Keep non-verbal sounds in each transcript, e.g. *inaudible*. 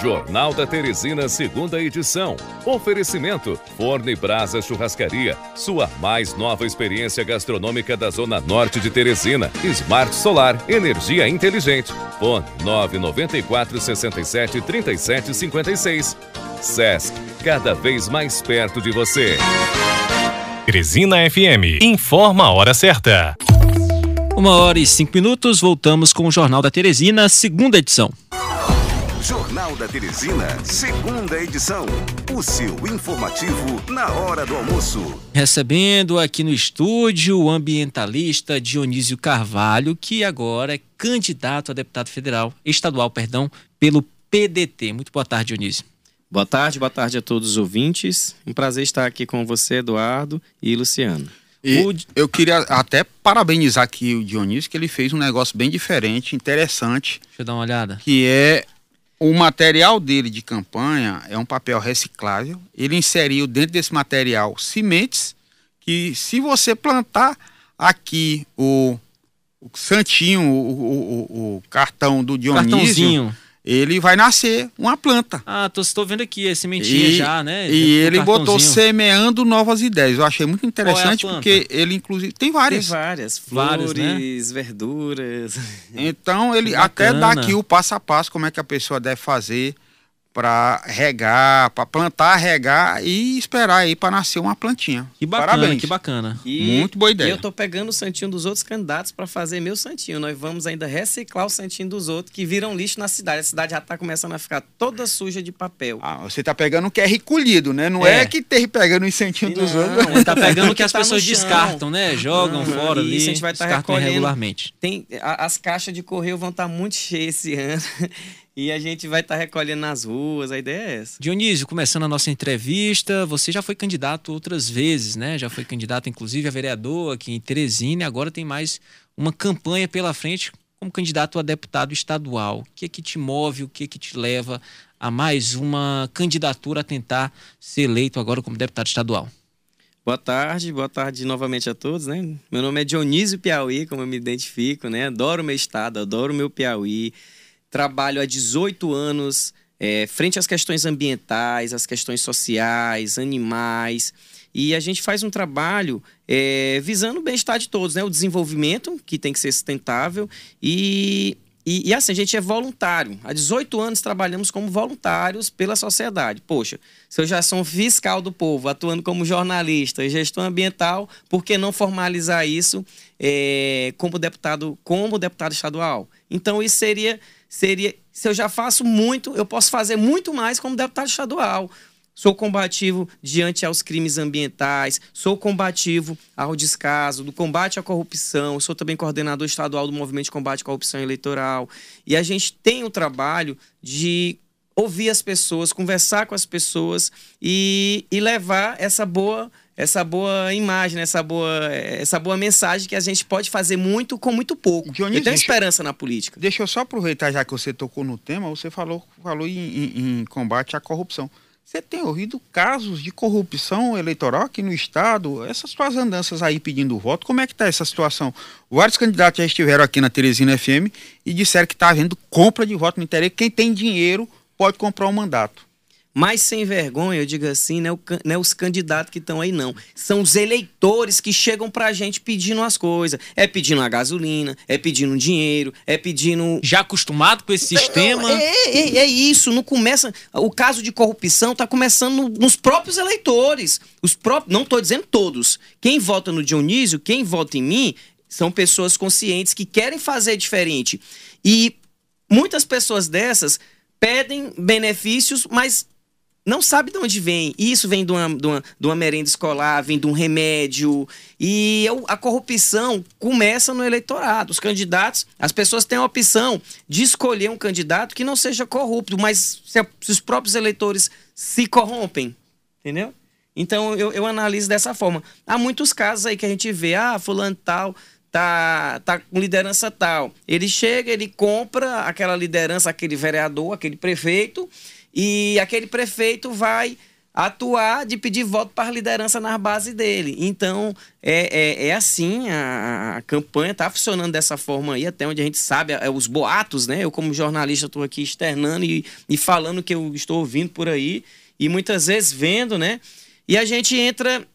Jornal da Teresina, segunda edição. Oferecimento: Forno e Brasa Churrascaria. Sua mais nova experiência gastronômica da Zona Norte de Teresina. Smart Solar, energia inteligente. Fone 994 67 37 56. SESC, cada vez mais perto de você. Teresina FM, informa a hora certa. Uma hora e cinco minutos, voltamos com o Jornal da Teresina, segunda edição. Jornal da Teresina, segunda edição. O seu informativo na hora do almoço. Recebendo aqui no estúdio o ambientalista Dionísio Carvalho, que agora é candidato a deputado federal, estadual, perdão, pelo PDT. Muito boa tarde, Dionísio. Boa tarde, boa tarde a todos os ouvintes. Um prazer estar aqui com você, Eduardo e Luciano. E eu queria até parabenizar aqui o Dionísio, que ele fez um negócio bem diferente, interessante. Deixa eu dar uma olhada. Que é o material dele de campanha é um papel reciclável. Ele inseriu dentro desse material sementes que, se você plantar aqui o, o santinho, o, o, o cartão do Dionísio, Cartãozinho ele vai nascer uma planta. Ah, tô, estou vendo aqui, é sementinha e, já, né? E ele botou semeando novas ideias. Eu achei muito interessante é porque ele, inclusive, tem várias. Tem várias. Flores, várias, né? verduras. Então, ele até dá aqui o passo a passo, como é que a pessoa deve fazer para regar, para plantar, regar e esperar aí para nascer uma plantinha. Que bacana, Parabéns. que bacana. E, Muito boa ideia. E eu tô pegando o santinho dos outros candidatos para fazer meu santinho. Nós vamos ainda reciclar o santinho dos outros que viram lixo na cidade. A cidade já tá começando a ficar toda suja de papel. Ah, você tá pegando o que é recolhido, né? Não é, é que ter pegando o santinho dos outros. Não, tá pegando o que as tá pessoas descartam, né? Jogam fora ali. Isso a gente vai estar tá recolhendo regularmente. Tem a, as caixas de correio vão estar tá muito cheias esse ano. E a gente vai estar tá recolhendo nas ruas, a ideia é essa. Dionísio, começando a nossa entrevista, você já foi candidato outras vezes, né? Já foi candidato, inclusive, a vereador aqui em Teresina, e agora tem mais uma campanha pela frente como candidato a deputado estadual. O que é que te move, o que é que te leva a mais uma candidatura a tentar ser eleito agora como deputado estadual? Boa tarde, boa tarde novamente a todos, né? Meu nome é Dionísio Piauí, como eu me identifico, né? Adoro meu estado, adoro meu Piauí trabalho há 18 anos é, frente às questões ambientais, às questões sociais, animais. E a gente faz um trabalho é, visando o bem-estar de todos, né? O desenvolvimento, que tem que ser sustentável, e, e, e, assim, a gente é voluntário. Há 18 anos trabalhamos como voluntários pela sociedade. Poxa, se eu já sou um fiscal do povo, atuando como jornalista e gestor ambiental, por que não formalizar isso é, como deputado, como deputado estadual? Então, isso seria seria se eu já faço muito, eu posso fazer muito mais como deputado estadual. Sou combativo diante aos crimes ambientais, sou combativo ao descaso, do combate à corrupção, sou também coordenador estadual do Movimento de Combate à Corrupção Eleitoral. E a gente tem o trabalho de ouvir as pessoas, conversar com as pessoas e, e levar essa boa essa boa imagem, essa boa, essa boa mensagem que a gente pode fazer muito com muito pouco. Dionísio, eu tenho esperança na política. Deixa eu só aproveitar, já que você tocou no tema, você falou, falou em, em, em combate à corrupção. Você tem ouvido casos de corrupção eleitoral aqui no Estado? Essas suas andanças aí pedindo voto, como é que está essa situação? Vários candidatos já estiveram aqui na Teresina FM e disseram que está havendo compra de voto no interior. Quem tem dinheiro pode comprar um mandato. Mas sem vergonha, eu digo assim, não é, não é os candidatos que estão aí, não. São os eleitores que chegam pra gente pedindo as coisas. É pedindo a gasolina, é pedindo dinheiro, é pedindo. Já acostumado com esse sistema? É, é, é isso. Não começa. O caso de corrupção tá começando nos próprios eleitores. Os próprios. Não tô dizendo todos. Quem vota no Dionísio, quem vota em mim, são pessoas conscientes que querem fazer diferente. E muitas pessoas dessas pedem benefícios, mas não sabe de onde vem. Isso vem de uma, de uma, de uma merenda escolar, vem de um remédio. E a corrupção começa no eleitorado. Os candidatos, as pessoas têm a opção de escolher um candidato que não seja corrupto, mas se, se os próprios eleitores se corrompem, entendeu? Então eu, eu analiso dessa forma. Há muitos casos aí que a gente vê, ah, fulano tal tá, tá com liderança tal. Ele chega, ele compra aquela liderança, aquele vereador, aquele prefeito, e aquele prefeito vai atuar de pedir voto para a liderança na base dele. Então, é, é, é assim, a, a campanha está funcionando dessa forma aí, até onde a gente sabe, é, os boatos, né? Eu, como jornalista, estou aqui externando e, e falando que eu estou ouvindo por aí, e muitas vezes vendo, né? E a gente entra.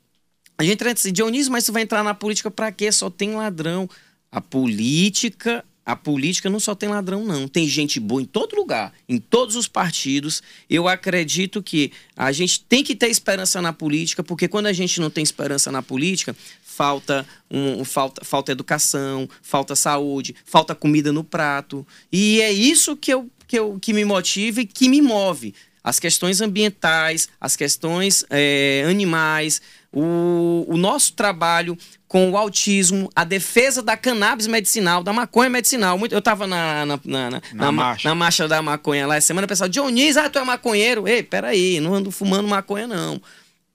A gente entra assim, Dionísio, mas você vai entrar na política para quê? Só tem ladrão. A política a política não só tem ladrão, não. Tem gente boa em todo lugar, em todos os partidos. Eu acredito que a gente tem que ter esperança na política, porque quando a gente não tem esperança na política, falta, um, falta, falta educação, falta saúde, falta comida no prato. E é isso que, eu, que, eu, que me motiva e que me move. As questões ambientais, as questões é, animais, o, o nosso trabalho com o autismo, a defesa da cannabis medicinal, da maconha medicinal. Muito, eu estava na na, na, na, na, marcha. na marcha da maconha lá essa semana, o pessoal, Dionísio, ah, tu é maconheiro? Ei, peraí, não ando fumando maconha, não.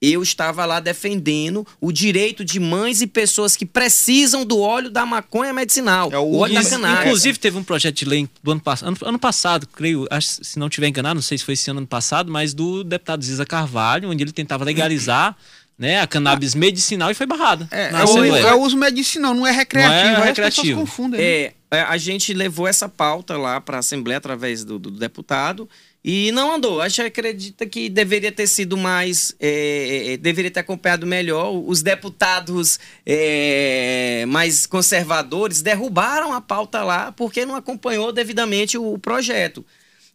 Eu estava lá defendendo o direito de mães e pessoas que precisam do óleo da maconha medicinal. É o, o óleo da cannabis. Inclusive, teve um projeto de lei do ano, ano, ano passado, creio, acho, se não tiver enganado, não sei se foi esse ano, ano passado, mas do deputado Ziza Carvalho, onde ele tentava legalizar né, a cannabis medicinal e foi barrada. É, é, o, é uso medicinal, não é recreativo. Não é recreativo. confundem. Né? É, é, a gente levou essa pauta lá para a Assembleia através do, do, deputado e não andou. A gente acredita que deveria ter sido mais. É, é deveria ter acompanhado melhor. Os deputados é, mais conservadores derrubaram a pauta lá porque não acompanhou devidamente o projeto.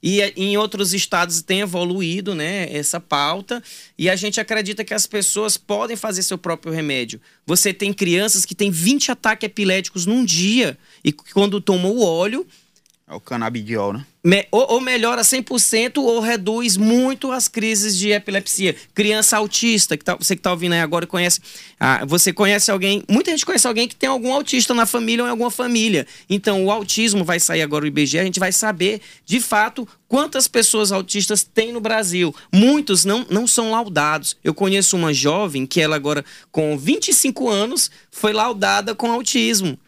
E em outros estados tem evoluído né, essa pauta e a gente acredita que as pessoas podem fazer seu próprio remédio. Você tem crianças que têm 20 ataques epiléticos num dia e quando tomam o óleo, é o canabidiol, né? Me, ou, ou, melhora 100% ou reduz muito as crises de epilepsia. Criança autista, que tá, você que está ouvindo aí agora conhece. Ah, você conhece alguém. Muita gente conhece alguém que tem algum autista na família ou em alguma família. Então, o autismo vai sair agora o IBGE, a gente vai saber, de fato, quantas pessoas autistas tem no Brasil. Muitos não, não são laudados. Eu conheço uma jovem que ela agora, com 25 anos, foi laudada com autismo.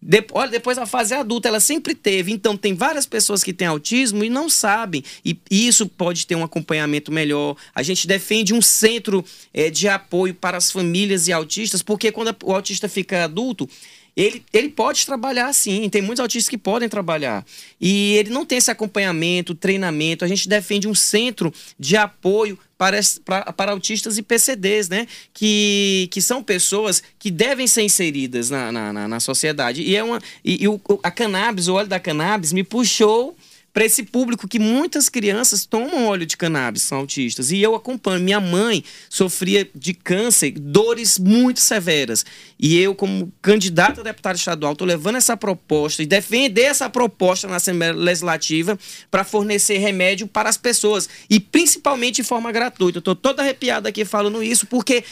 De, olha, depois da fase adulta, ela sempre teve. Então, tem várias pessoas que têm autismo e não sabem. E isso pode ter um acompanhamento melhor. A gente defende um centro é, de apoio para as famílias e autistas, porque quando o autista fica adulto, ele, ele pode trabalhar sim, tem muitos autistas que podem trabalhar. E ele não tem esse acompanhamento, treinamento. A gente defende um centro de apoio para, para, para autistas e PCDs, né? Que, que são pessoas que devem ser inseridas na, na, na sociedade. E, é uma, e, e o, a cannabis, o óleo da cannabis, me puxou para esse público que muitas crianças tomam óleo de cannabis, são autistas. E eu acompanho. Minha mãe sofria de câncer, dores muito severas. E eu, como candidato a deputado estadual, estou levando essa proposta e defender essa proposta na Assembleia Legislativa para fornecer remédio para as pessoas. E principalmente de forma gratuita. Estou toda arrepiada aqui falando isso, porque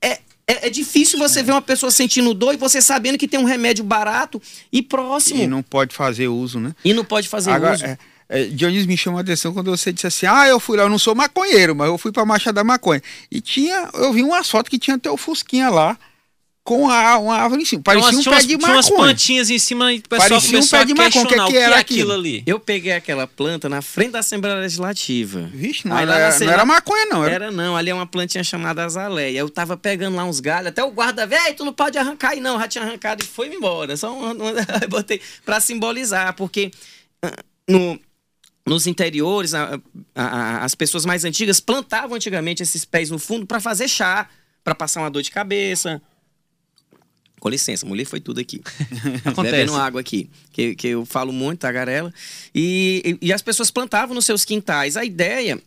é, é, é, difícil você é. ver uma pessoa sentindo dor e você sabendo que tem um remédio barato e próximo. E não pode fazer uso, né? E não pode fazer Agora, uso. É, é, Dionísio me chamou a atenção quando você disse assim: ah, eu fui lá, eu não sou maconheiro, mas eu fui pra Marcha da Maconha. E tinha, eu vi uma foto que tinha até o Fusquinha lá com a, uma árvore em cima. Parecia um pé de maconha. Tinha umas plantinhas em cima e o pessoal Parecia um pé de maconha. O que, é que era aquilo? aquilo ali? Eu peguei aquela planta na frente da Assembleia Legislativa. Vixe, não, era, não era maconha, não. Era... era... não, ali é uma plantinha chamada azaleia. Eu tava pegando lá uns galhos, até o guarda, velho, tu não pode arrancar aí não. Já tinha arrancado e foi embora. Só uma, uma, *laughs* botei pra simbolizar, porque ah, no nos interiores, a, a, as pessoas mais antigas plantavam antigamente esses pés no fundo para fazer chá, para passar uma dor de cabeça. Com licença, mulher foi tudo aqui. *laughs* Acontece. Bebendo água aqui, que, que eu falo muito, tagarela. E, e, e as pessoas plantavam nos seus quintais. A ideia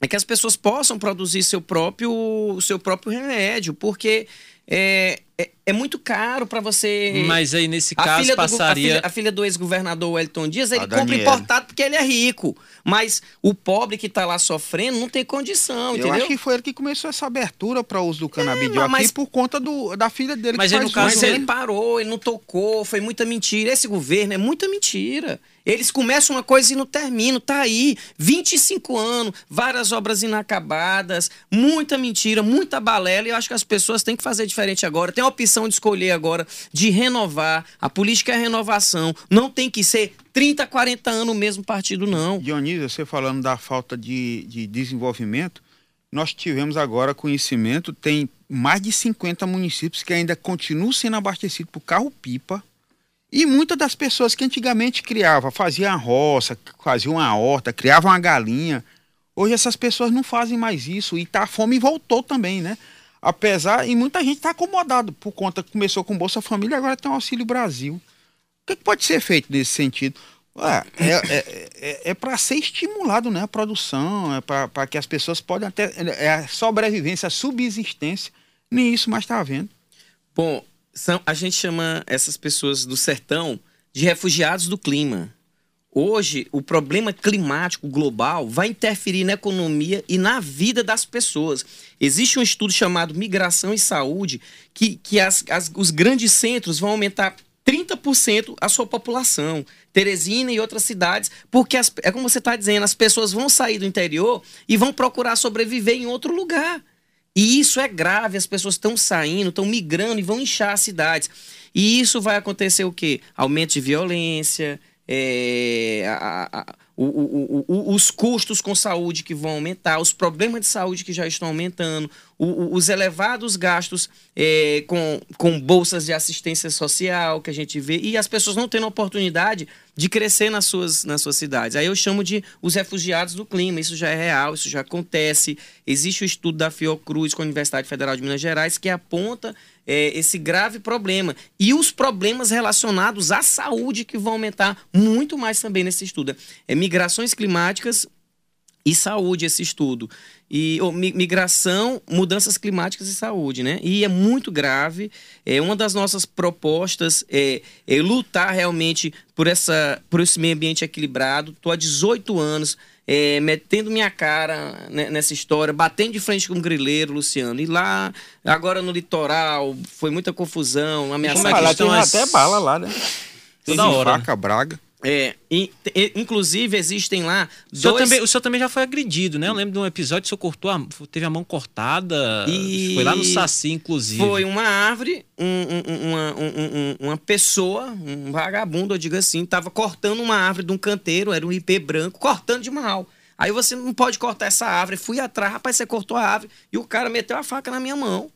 é que as pessoas possam produzir seu próprio, seu próprio remédio, porque é, é, é muito caro para você. Mas aí, nesse caso, a passaria. Do, a filha, do ex-governador Wellington Dias, ele compra importado porque ele é rico. Mas o pobre que tá lá sofrendo não tem condição, Eu entendeu? acho que foi ele que começou essa abertura para o uso do canabidiol é, mas... aqui por conta do, da filha dele. Mas, ele, no caso, ele parou, ele não tocou, foi muita mentira. Esse governo é muita mentira. Eles começam uma coisa e não terminam. Tá aí, 25 anos, várias obras inacabadas, muita mentira, muita balela. E eu acho que as pessoas têm que fazer diferente agora. Tem a opção de escolher agora, de renovar. A política é a renovação. Não tem que ser 30, 40 anos o mesmo partido, não. Dionísio, você falando da falta de, de desenvolvimento, nós tivemos agora conhecimento, tem mais de 50 municípios que ainda continuam sendo abastecidos por carro-pipa. E muitas das pessoas que antigamente criavam, faziam a roça, faziam uma horta, criavam uma galinha, hoje essas pessoas não fazem mais isso. E tá, a fome voltou também, né? Apesar, e muita gente está acomodado por conta que começou com Bolsa Família, agora tem o Auxílio Brasil. O que, que pode ser feito nesse sentido? Ué, é, é, é, é para ser estimulado né, a produção, é para que as pessoas podem até. É a sobrevivência, a subsistência. Nem isso mais está havendo. Bom, são, a gente chama essas pessoas do sertão de refugiados do clima. Hoje, o problema climático global vai interferir na economia e na vida das pessoas. Existe um estudo chamado Migração e Saúde, que, que as, as, os grandes centros vão aumentar 30% a sua população. Teresina e outras cidades, porque as, é como você está dizendo, as pessoas vão sair do interior e vão procurar sobreviver em outro lugar. E isso é grave, as pessoas estão saindo, estão migrando e vão inchar as cidades. E isso vai acontecer o quê? Aumento de violência, é, a, a, o, o, o, os custos com saúde que vão aumentar, os problemas de saúde que já estão aumentando, os elevados gastos é, com, com bolsas de assistência social que a gente vê, e as pessoas não tendo oportunidade de crescer nas suas, nas suas cidades. Aí eu chamo de os refugiados do clima, isso já é real, isso já acontece. Existe o estudo da Fiocruz com a Universidade Federal de Minas Gerais que aponta é, esse grave problema. E os problemas relacionados à saúde que vão aumentar muito mais também nesse estudo. É migrações climáticas e saúde esse estudo. E oh, migração, mudanças climáticas e saúde, né? E é muito grave. É uma das nossas propostas é, é lutar realmente por essa por esse meio ambiente equilibrado. Estou há 18 anos é, metendo minha cara nessa história, batendo de frente com o um grileiro, Luciano. E lá, agora no litoral, foi muita confusão, ameaçar que estão as... até bala lá, né? Toda hora. Faca, braga. É, inclusive existem lá. O senhor, também, o senhor também já foi agredido, né? Eu lembro de um episódio que o senhor cortou a, teve a mão cortada. E... Foi lá no Saci, inclusive. Foi uma árvore, um, um, uma, um, uma pessoa, um vagabundo, eu digo assim, estava cortando uma árvore de um canteiro, era um IP branco, cortando de mal. Aí você não pode cortar essa árvore. Fui atrás, rapaz, você cortou a árvore e o cara meteu a faca na minha mão.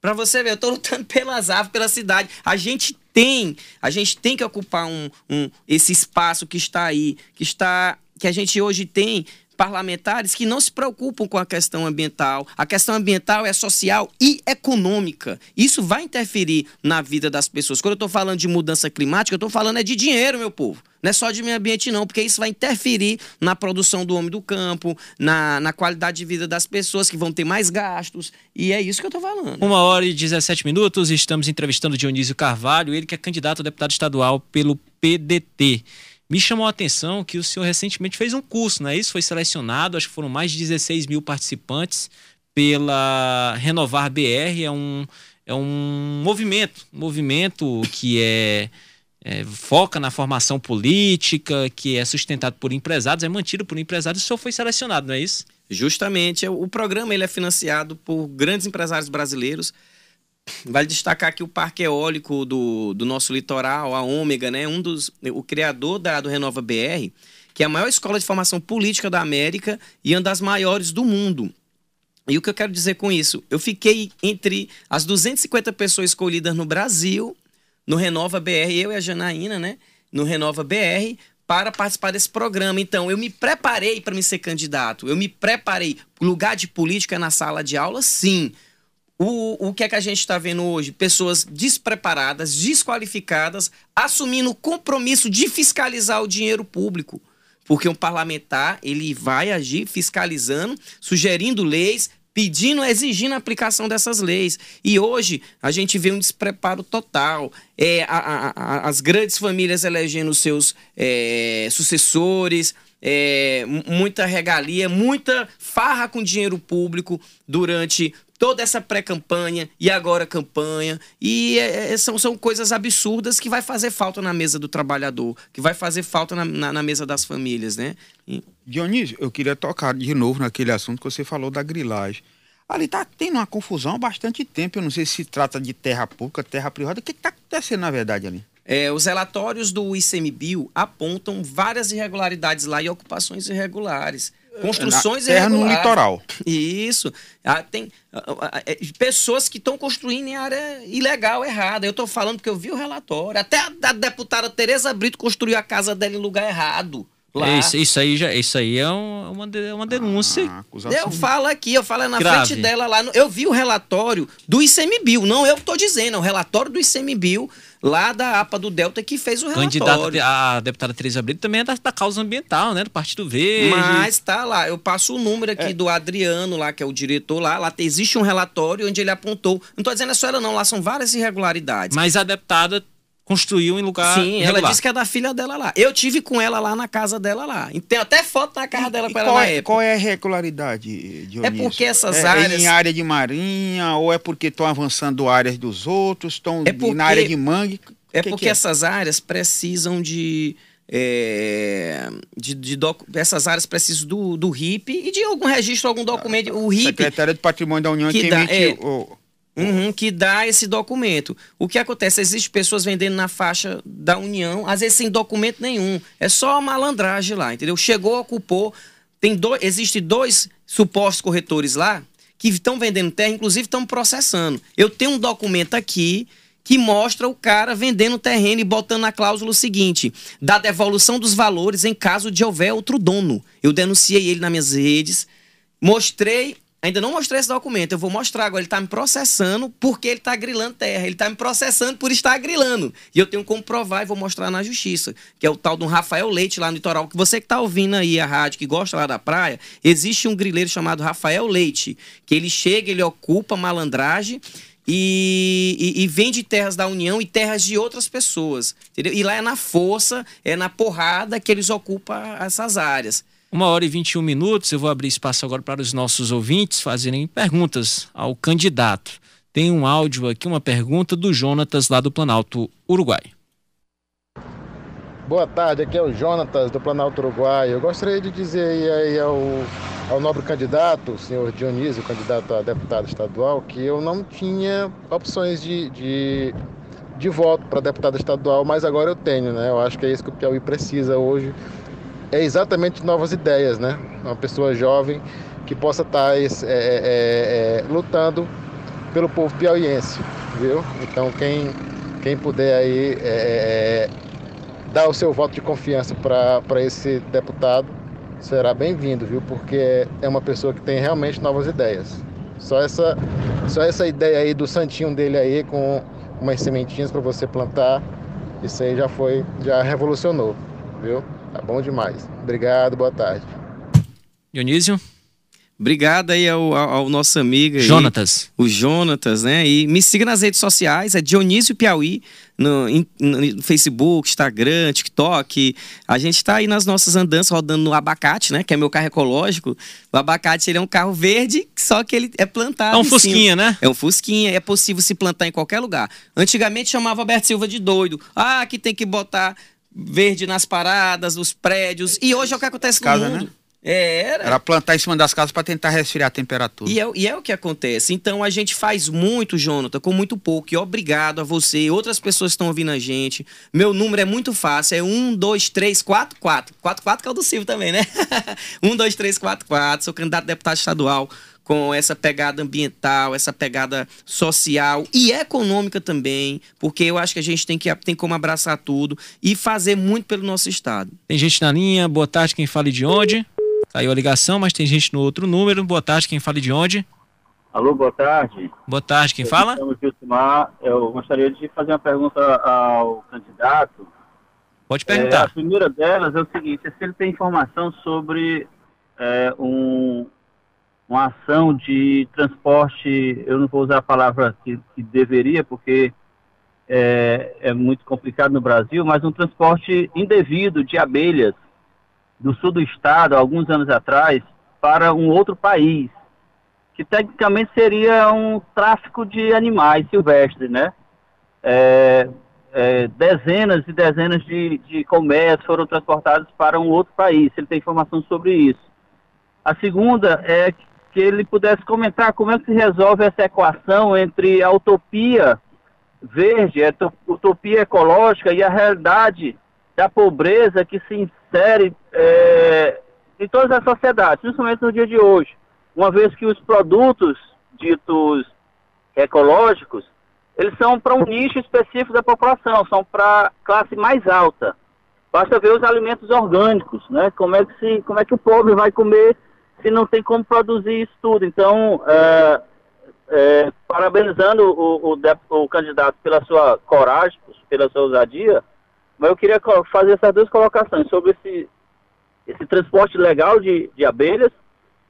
Pra você ver, eu tô lutando *laughs* pelas árvores, pela cidade. A gente tem, a gente tem que ocupar um, um, esse espaço que está aí, que está, que a gente hoje tem parlamentares que não se preocupam com a questão ambiental. A questão ambiental é social e econômica. Isso vai interferir na vida das pessoas. Quando eu estou falando de mudança climática, eu estou falando é de dinheiro, meu povo. Não é só de meio ambiente, não, porque isso vai interferir na produção do homem do campo, na, na qualidade de vida das pessoas que vão ter mais gastos. E é isso que eu estou falando. Uma hora e 17 minutos, estamos entrevistando Dionísio Carvalho, ele que é candidato a deputado estadual pelo PDT. Me chamou a atenção que o senhor recentemente fez um curso, não é isso? Foi selecionado, acho que foram mais de 16 mil participantes pela Renovar BR, é um, é um movimento, um movimento que é, é, foca na formação política, que é sustentado por empresários, é mantido por empresários, o senhor foi selecionado, não é isso? Justamente, o programa ele é financiado por grandes empresários brasileiros, Vale destacar aqui o parque eólico do, do nosso litoral, a Ômega, né? Um dos, o criador da, do Renova BR, que é a maior escola de formação política da América e uma das maiores do mundo. E o que eu quero dizer com isso? Eu fiquei entre as 250 pessoas escolhidas no Brasil, no Renova BR, eu e a Janaína, né? No Renova BR, para participar desse programa. Então, eu me preparei para me ser candidato. Eu me preparei. Lugar de política na sala de aula, sim. O, o que é que a gente está vendo hoje? Pessoas despreparadas, desqualificadas, assumindo o compromisso de fiscalizar o dinheiro público. Porque um parlamentar, ele vai agir fiscalizando, sugerindo leis, pedindo, exigindo a aplicação dessas leis. E hoje a gente vê um despreparo total. É, a, a, a, as grandes famílias elegendo seus é, sucessores, é, muita regalia, muita farra com dinheiro público durante toda essa pré-campanha e agora campanha. E é, é, são, são coisas absurdas que vai fazer falta na mesa do trabalhador, que vai fazer falta na, na, na mesa das famílias, né? E... Dionísio, eu queria tocar de novo naquele assunto que você falou da grilagem. Ali tá tendo uma confusão há bastante tempo. Eu não sei se trata de terra pública, terra privada. O que está acontecendo na verdade ali? É, os relatórios do ICMBio apontam várias irregularidades lá e ocupações irregulares. Construções terra no litoral. Isso. Ah, tem ah, ah, é, pessoas que estão construindo em área ilegal, errada. Eu estou falando porque eu vi o relatório. Até a, a deputada Tereza Brito construiu a casa dela em lugar errado. Lá. É, Isso, isso aí já, isso aí é um- uma, uma denúncia. Ah. Eu falo aqui, eu falo é na Grave. frente dela lá. no- Eu vi o relatório do ICMBio, não eu que estou dizendo, é o relatório do ICMBio lá da APA do Delta que fez o Candidata relatório. a deputada Teresa Brito também é da, da causa ambiental, né? Do Partido Verde. Mas tá lá, eu passo o número aqui do Adriano lá, que é o diretor lá, lá existe um relatório onde ele apontou, não tô dizendo é só ela não, lá são várias irregularidades. Mas a deputada construiu em lugar Sim, ela irregular. disse que é da filha dela lá. Eu tive com ela lá na casa dela lá. Tem até foto na casa dela E com ela qual, na é, época. qual é a irregularidade, Dionísio? É porque essas É- áreas- É em área de marinha, ou é porque estão avançando áreas dos outros, estão É porque- na área de mangue? É que porque que essas áreas precisam de. é, de, de docu- essas áreas precisam do, do RIP e de algum registro, algum documento. O RIP Secretaria de Patrimônio da União que que, dá- emite é. o... Uhum, que dá esse documento. O que acontece? Existem pessoas vendendo na faixa da União, às vezes sem documento nenhum. É só malandragem lá, entendeu? Chegou, ocupou. Tem dois, existe dois supostos corretores lá que estão vendendo terra, inclusive estão processando. Eu tenho um documento aqui que mostra o cara vendendo terreno e botando na cláusula o seguinte: da devolução dos valores em caso de houver outro dono. Eu denunciei ele nas minhas redes, mostrei Ainda não mostrei esse documento, eu vou mostrar agora. Ele está me processando porque ele está grilando terra. Ele está me processando por estar grilando. E eu tenho como provar e vou mostrar na justiça. Que é o tal do Rafael Leite lá no litoral. Que você que está ouvindo aí a rádio, que gosta lá da praia, existe um grileiro chamado Rafael Leite. Que ele chega, ele ocupa malandragem e, e- e vende terras da União e terras de outras pessoas. Entendeu? E lá é na força, é na porrada que eles ocupam essas áreas. Uma hora e 21 minutos, eu vou abrir espaço agora para os nossos ouvintes fazerem perguntas ao candidato. Tem um áudio aqui, uma pergunta do Jonatas lá do Planalto Uruguai. Boa tarde, aqui é o Jonatas do Planalto Uruguai. Eu gostaria de dizer aí, ao, ao nobre candidato, o senhor Dionísio, candidato a deputado estadual, que eu não tinha opções de, de, de voto para deputado estadual, mas agora eu tenho, né? Eu acho que é isso que o Piauí precisa hoje. É exatamente novas ideias, né? Uma pessoa jovem que possa estar esse- é, é, é, é, lutando pelo povo piauiense, viu? Então quem, quem puder aí é, dar o seu voto de confiança para esse deputado será bem-vindo, viu? Porque é uma pessoa que tem realmente novas ideias. Só essa, só essa ideia aí do santinho dele aí com umas sementinhas para você plantar, isso aí já foi, já revolucionou, viu? Tá bom demais. Obrigado, boa tarde. Dionísio? Obrigado aí ao, ao, nosso amigo aí, Jonatas. o Jonatas, né? E me siga nas redes sociais, é Dionísio Piauí, no, no Facebook, Instagram, TikTok. A gente tá aí nas nossas andanças rodando no abacate, né? Que é meu carro ecológico. O abacate ele é um carro verde, só que ele é plantado. É um fusquinha, né? É um fusquinha, é possível se plantar em qualquer lugar. Antigamente chamava Alberto Silva de doido. Ah, que tem que botar verde nas paradas, nos prédios. E hoje é o que acontece Casa, no mundo. né? É, era. Era plantar em cima das casas para tentar resfriar a temperatura. E é, e é o que acontece. Então a gente faz muito, Jonathan, com muito pouco. E obrigado a você e outras pessoas que estão ouvindo a gente. Meu número é muito fácil. É 1, 2, 3, 4, 4. 4, 4 que é o do Silvio também, né? 1, 2, 3, 4, 4. Sou candidato a deputado estadual com essa pegada ambiental, essa pegada social e econômica também, porque eu acho que a gente tem que tem como abraçar tudo e fazer muito pelo nosso estado. Tem gente na linha. Boa tarde, quem fala e de onde? Caiu a ligação, mas tem gente no outro número. Boa tarde, quem fala e de onde? Alô, boa tarde. Boa tarde, quem fala? Estamos Gilcimar. Eu gostaria de fazer uma pergunta ao candidato. Pode É, a perguntar. primeira delas é o seguinte, é se ele tem informação sobre é, um, uma ação de transporte, eu não vou usar a palavra que, que deveria, porque é, é muito complicado no Brasil, mas um transporte indevido de abelhas do sul do estado, alguns anos atrás, para um outro país, que tecnicamente seria um tráfico de animais silvestres, né? É, é, dezenas e dezenas de, de comércios foram transportados para um outro país. Ele tem informação sobre isso. A segunda é que ele pudesse comentar como é que se resolve essa equação entre a utopia verde, a to- utopia ecológica e a realidade da pobreza que se insere é, em todas as sociedades, principalmente no dia de hoje, uma vez que os produtos ditos ecológicos, eles são para um nicho específico da população, são para classe mais alta. Basta ver os alimentos orgânicos, né? Como é que, se, como é que o pobre vai comer se não tem como produzir isso tudo? Então, é, é, parabenizando o, o, o, candidato pela sua coragem, pela sua ousadia, mas eu queria fazer essas duas colocações sobre esse, esse transporte legal de, de abelhas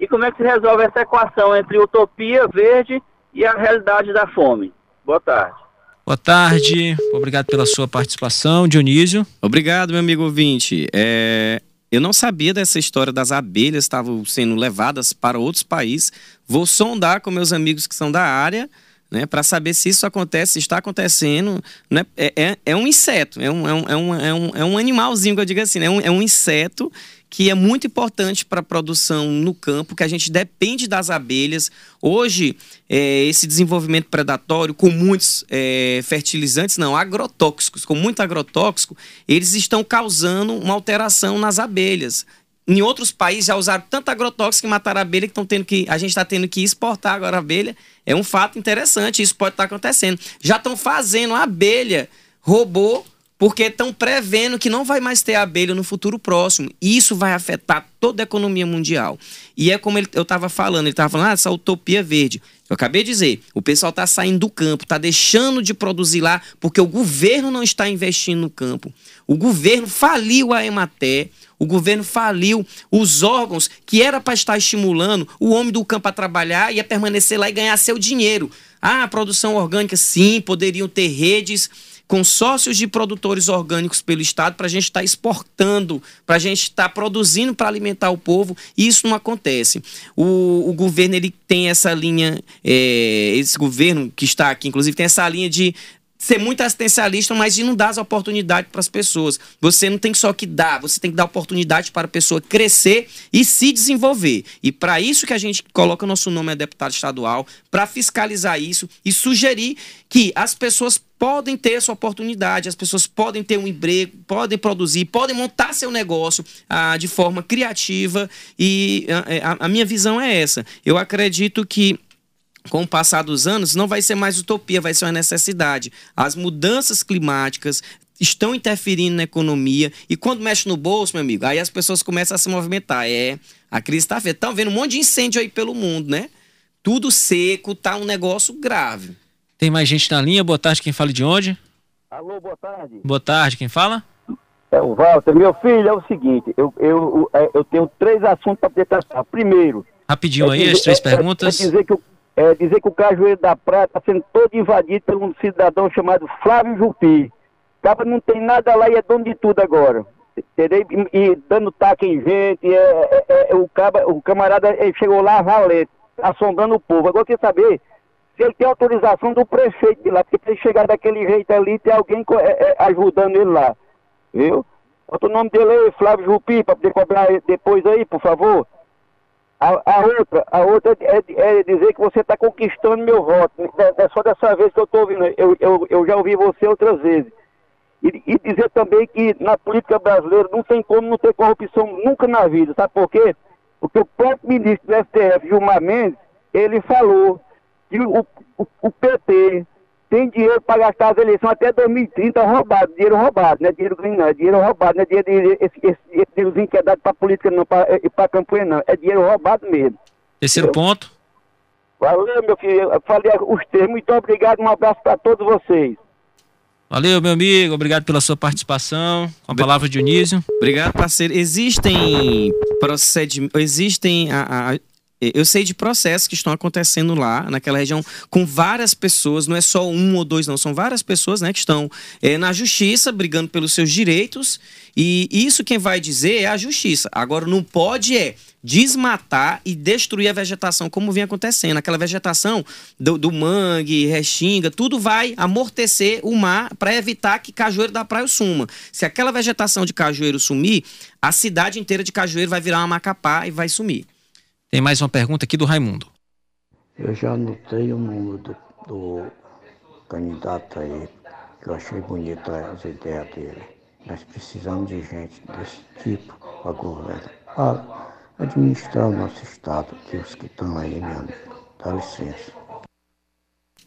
e como é que se resolve essa equação entre utopia verde e a realidade da fome. Boa tarde. Boa tarde, obrigado pela sua participação, Dionísio. Obrigado, meu amigo ouvinte. É, eu não sabia dessa história das abelhas estavam sendo levadas para outros países. Vou sondar com meus amigos que são da área, né, para saber se isso acontece, se está acontecendo. Né? É, é, é um inseto, é um, é, um, é, um, é, um, é animalzinho que eu digo assim, né? é, um, é um inseto que é muito importante para a produção no campo, que a gente depende das abelhas. Hoje, é, esse desenvolvimento predatório com muitos é, fertilizantes, não, agrotóxicos, com muito agrotóxico, eles estão causando uma alteração nas abelhas. Em outros países já usaram tanto agrotóxico que mataram a abelha que estão tendo que. A gente está tendo que exportar agora a abelha. É um fato interessante, isso pode estar tá acontecendo. Já estão fazendo a abelha robô porque estão prevendo que não vai mais ter abelha no futuro próximo. E isso vai afetar toda a economia mundial. E é como ele, eu estava falando, ele estava falando, ah, essa utopia verde. Eu acabei de dizer, o pessoal está saindo do campo, está deixando de produzir lá, porque o governo não está investindo no campo. O governo faliu a Emater, o governo faliu os órgãos que era para estar estimulando o homem do campo a trabalhar e a permanecer lá e ganhar seu dinheiro. Ah, produção orgânica, sim, poderiam ter redes consórcios de produtores orgânicos pelo Estado para a gente estar tá exportando, para a gente estar tá produzindo para alimentar o povo. E isso não acontece. O, o governo ele tem essa linha, é, esse governo que está aqui, inclusive, tem essa linha de ser muito assistencialista, mas de não dar as oportunidades para as pessoas. Você não tem só que dar, você tem que dar oportunidade para a pessoa crescer e se desenvolver. E para isso que a gente coloca nosso nome a deputado estadual, para fiscalizar isso e sugerir que as pessoas podem ter essa oportunidade, as pessoas podem ter um emprego, podem produzir, podem montar seu negócio ah, de forma criativa e a, a, a minha visão é essa. Eu acredito que com o passar dos anos, não vai ser mais utopia, vai ser uma necessidade. As mudanças climáticas estão interferindo na economia e quando mexe no bolso, meu amigo, aí as pessoas começam a se movimentar. É, a crise está feita. Estão vendo um monte de incêndio aí pelo mundo, né? Tudo seco, tá um negócio grave. Tem mais gente na linha. Boa tarde, quem fala de onde? Alô, boa tarde. Boa tarde, quem fala? É o Walter. Meu filho, é o seguinte, eu, eu, eu, eu tenho três assuntos para tratar. Primeiro... Rapidinho é aí, dizer, as três é, perguntas. É, é dizer que o é, dizer que o Cajueiro da Praia está sendo todo invadido por um cidadão chamado Flávio Jupi. Caba não tem nada lá e é dono de tudo agora. Entendeu? E, dando taque em gente. É, é, é, é o, caba, o camarada chegou lá valente, assombrando o povo. Agora eu quero saber se ele tem autorização do prefeito de lá, porque para ele chegar daquele jeito ali, tem alguém é, ajudando ele lá. Viu? Bota o nome dele aí, Flávio Jupi, para poder cobrar depois aí, por favor. A, a, outra, a outra é, é, dizer que você está conquistando meu voto. É, é, só dessa vez que eu estou ouvindo. Eu, eu, eu já ouvi você outras vezes. E, e, dizer também que na política brasileira não tem como não ter corrupção nunca na vida. Sabe por quê? Porque o próprio ministro do STF, Gilmar Mendes, ele falou que o, o, o PT tem dinheiro para gastar as eleições até 2030 roubado, dinheiro roubado, não é dinheiro ganho não, é dinheiro roubado, não é dinheiro, esse, esse, esse dinheirozinho que é dado para política não, para a campanha não, é dinheiro roubado mesmo. Terceiro ponto. Valeu, meu filho, eu falei os termos, muito obrigado, um abraço para todos vocês. Valeu, meu amigo, obrigado pela sua participação. Com a palavra, Dionísio. Obrigado, parceiro. Existem procedimentos, existem a, a eu sei de processos que estão acontecendo lá, naquela região, com várias pessoas, não é só um ou dois, não, são várias pessoas né, que estão é, na justiça brigando pelos seus direitos, e isso quem vai dizer é a justiça. Agora, não pode é desmatar e destruir a vegetação, como vem acontecendo. Aquela vegetação do, do mangue, restinga, tudo vai amortecer o mar para evitar que Cajueiro da Praia suma. Se aquela vegetação de Cajueiro sumir, a cidade inteira de Cajueiro vai virar uma macapá e vai sumir. Tem mais uma pergunta aqui do Raimundo. Eu já anotei o número do, do candidato aí, que eu achei bonita as ideias dele. Nós precisamos de gente desse tipo para governar. administrar o nosso Estado, que os que estão aí, meu amigo. Dá licença.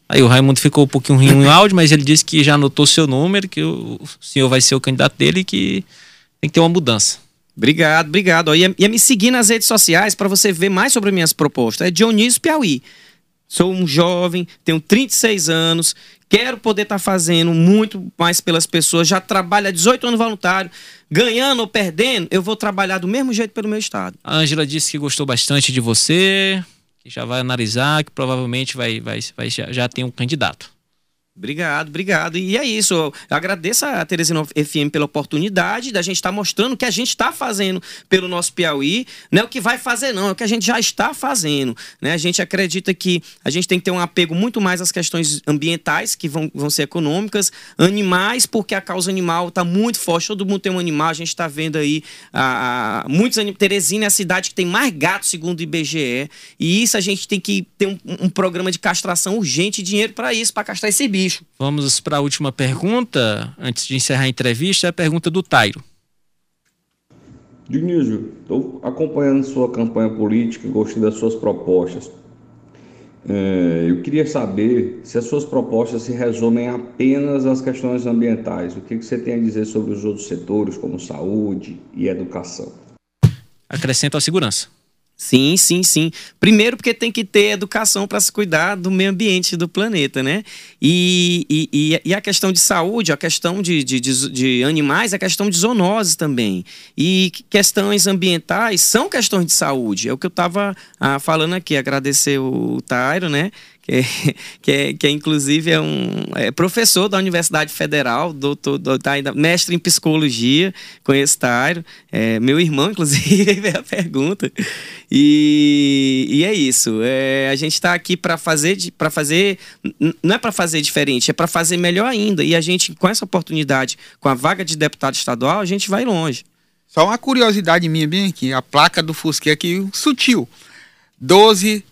Aí o Raimundo ficou um pouquinho ruim no áudio, mas ele disse que já anotou seu número, que o senhor vai ser o candidato dele e que tem que ter uma mudança. Obrigado, obrigado. Ia me seguir nas redes sociais para você ver mais sobre minhas propostas. É Dionísio Piauí. Sou um jovem, tenho 36 anos, quero poder estar tá fazendo muito mais pelas pessoas. Já trabalho há 18 anos voluntário, ganhando ou perdendo, eu vou trabalhar do mesmo jeito pelo meu estado. A Ângela disse que gostou bastante de você, que já vai analisar, que provavelmente vai, vai, vai já, já tem um candidato. Obrigado, obrigado. E é isso. Eu agradeço a Teresina FM pela oportunidade da gente estar tá mostrando o que a gente está fazendo pelo nosso Piauí. Não é o que vai fazer, não, é o que a gente já está fazendo. Né? A gente acredita que a gente tem que ter um apego muito mais às questões ambientais, que vão, vão ser econômicas, animais, porque a causa animal está muito forte. Todo mundo tem um animal, a gente está vendo aí a, a, muitos animais. Teresina é a cidade que tem mais gatos, segundo o IBGE. E isso a gente tem que ter um, um programa de castração urgente e dinheiro para isso, para castrar esse bicho bicho. Vamos para a última pergunta, antes de encerrar a entrevista, é a pergunta do Tairo. Dionísio, estou acompanhando sua campanha política, gostei das suas propostas. É, eu queria saber se as suas propostas se resumem apenas às questões ambientais. O que você tem a dizer sobre os outros setores, como saúde e educação? Acrescento a segurança. Sim, sim, sim. Primeiro porque tem que ter educação para se cuidar do meio ambiente do planeta, né? E, e, e a questão de saúde, a questão de, de, de, de animais, a questão de zoonose também. E questões ambientais são questões de saúde. É o que eu estava ah, falando aqui. Agradecer o Tairo, né? Que, é, *laughs* que, é, que é, inclusive é um é professor da Universidade Federal, doutor, doutor, mestre em psicologia, conheço Tairo, é, meu irmão, *laughs* inclusive, veio a pergunta. E, e é isso. É, a gente está aqui para fazer, para fazer, não é para fazer diferente, é para fazer melhor ainda. E a gente, com essa oportunidade, com a vaga de deputado estadual, a gente vai longe. Só uma curiosidade minha bem aqui, a placa do Fusca aqui, sutil. 12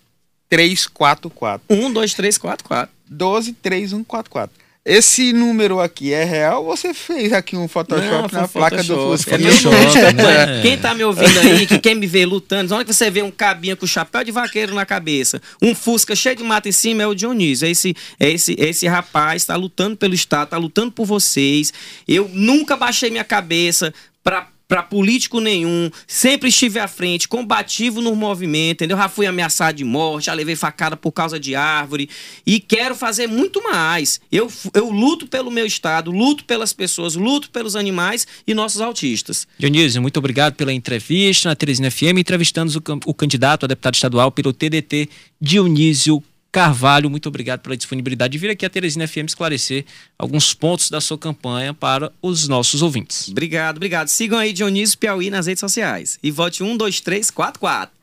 344. 1, 2, 3, 4, 4. 12, 3, 1, 4, 4. Esse número aqui é real ou você fez aqui um Photoshop Não, na placa do Fusca? É Photoshop, né? Quem tá me ouvindo aí, que quer me ver lutando, na hora que você vê um cabinha com chapéu de vaqueiro na cabeça, um Fusca cheio de mata em cima, é o Dionísio. É esse, é esse, é esse rapaz, tá lutando pelo Estado, tá lutando por vocês. Eu nunca baixei minha cabeça pra para político nenhum, sempre estive à frente, combativo no movimento, entendeu? Já fui ameaçado de morte, já levei facada por causa de árvore e quero fazer muito mais. Eu, eu luto pelo meu estado, luto pelas pessoas, luto pelos animais e nossos autistas. Dionísio, muito obrigado pela entrevista na Teresina FM, entrevistando o, o candidato a deputado estadual pelo TDT, Dionísio Carvalho, muito obrigado pela disponibilidade de vir aqui a Teresina FM esclarecer alguns pontos da sua campanha para os nossos ouvintes. Obrigado, obrigado. Sigam aí Dionísio Piauí nas redes sociais. E vote 1, 2, 3, 4, 4.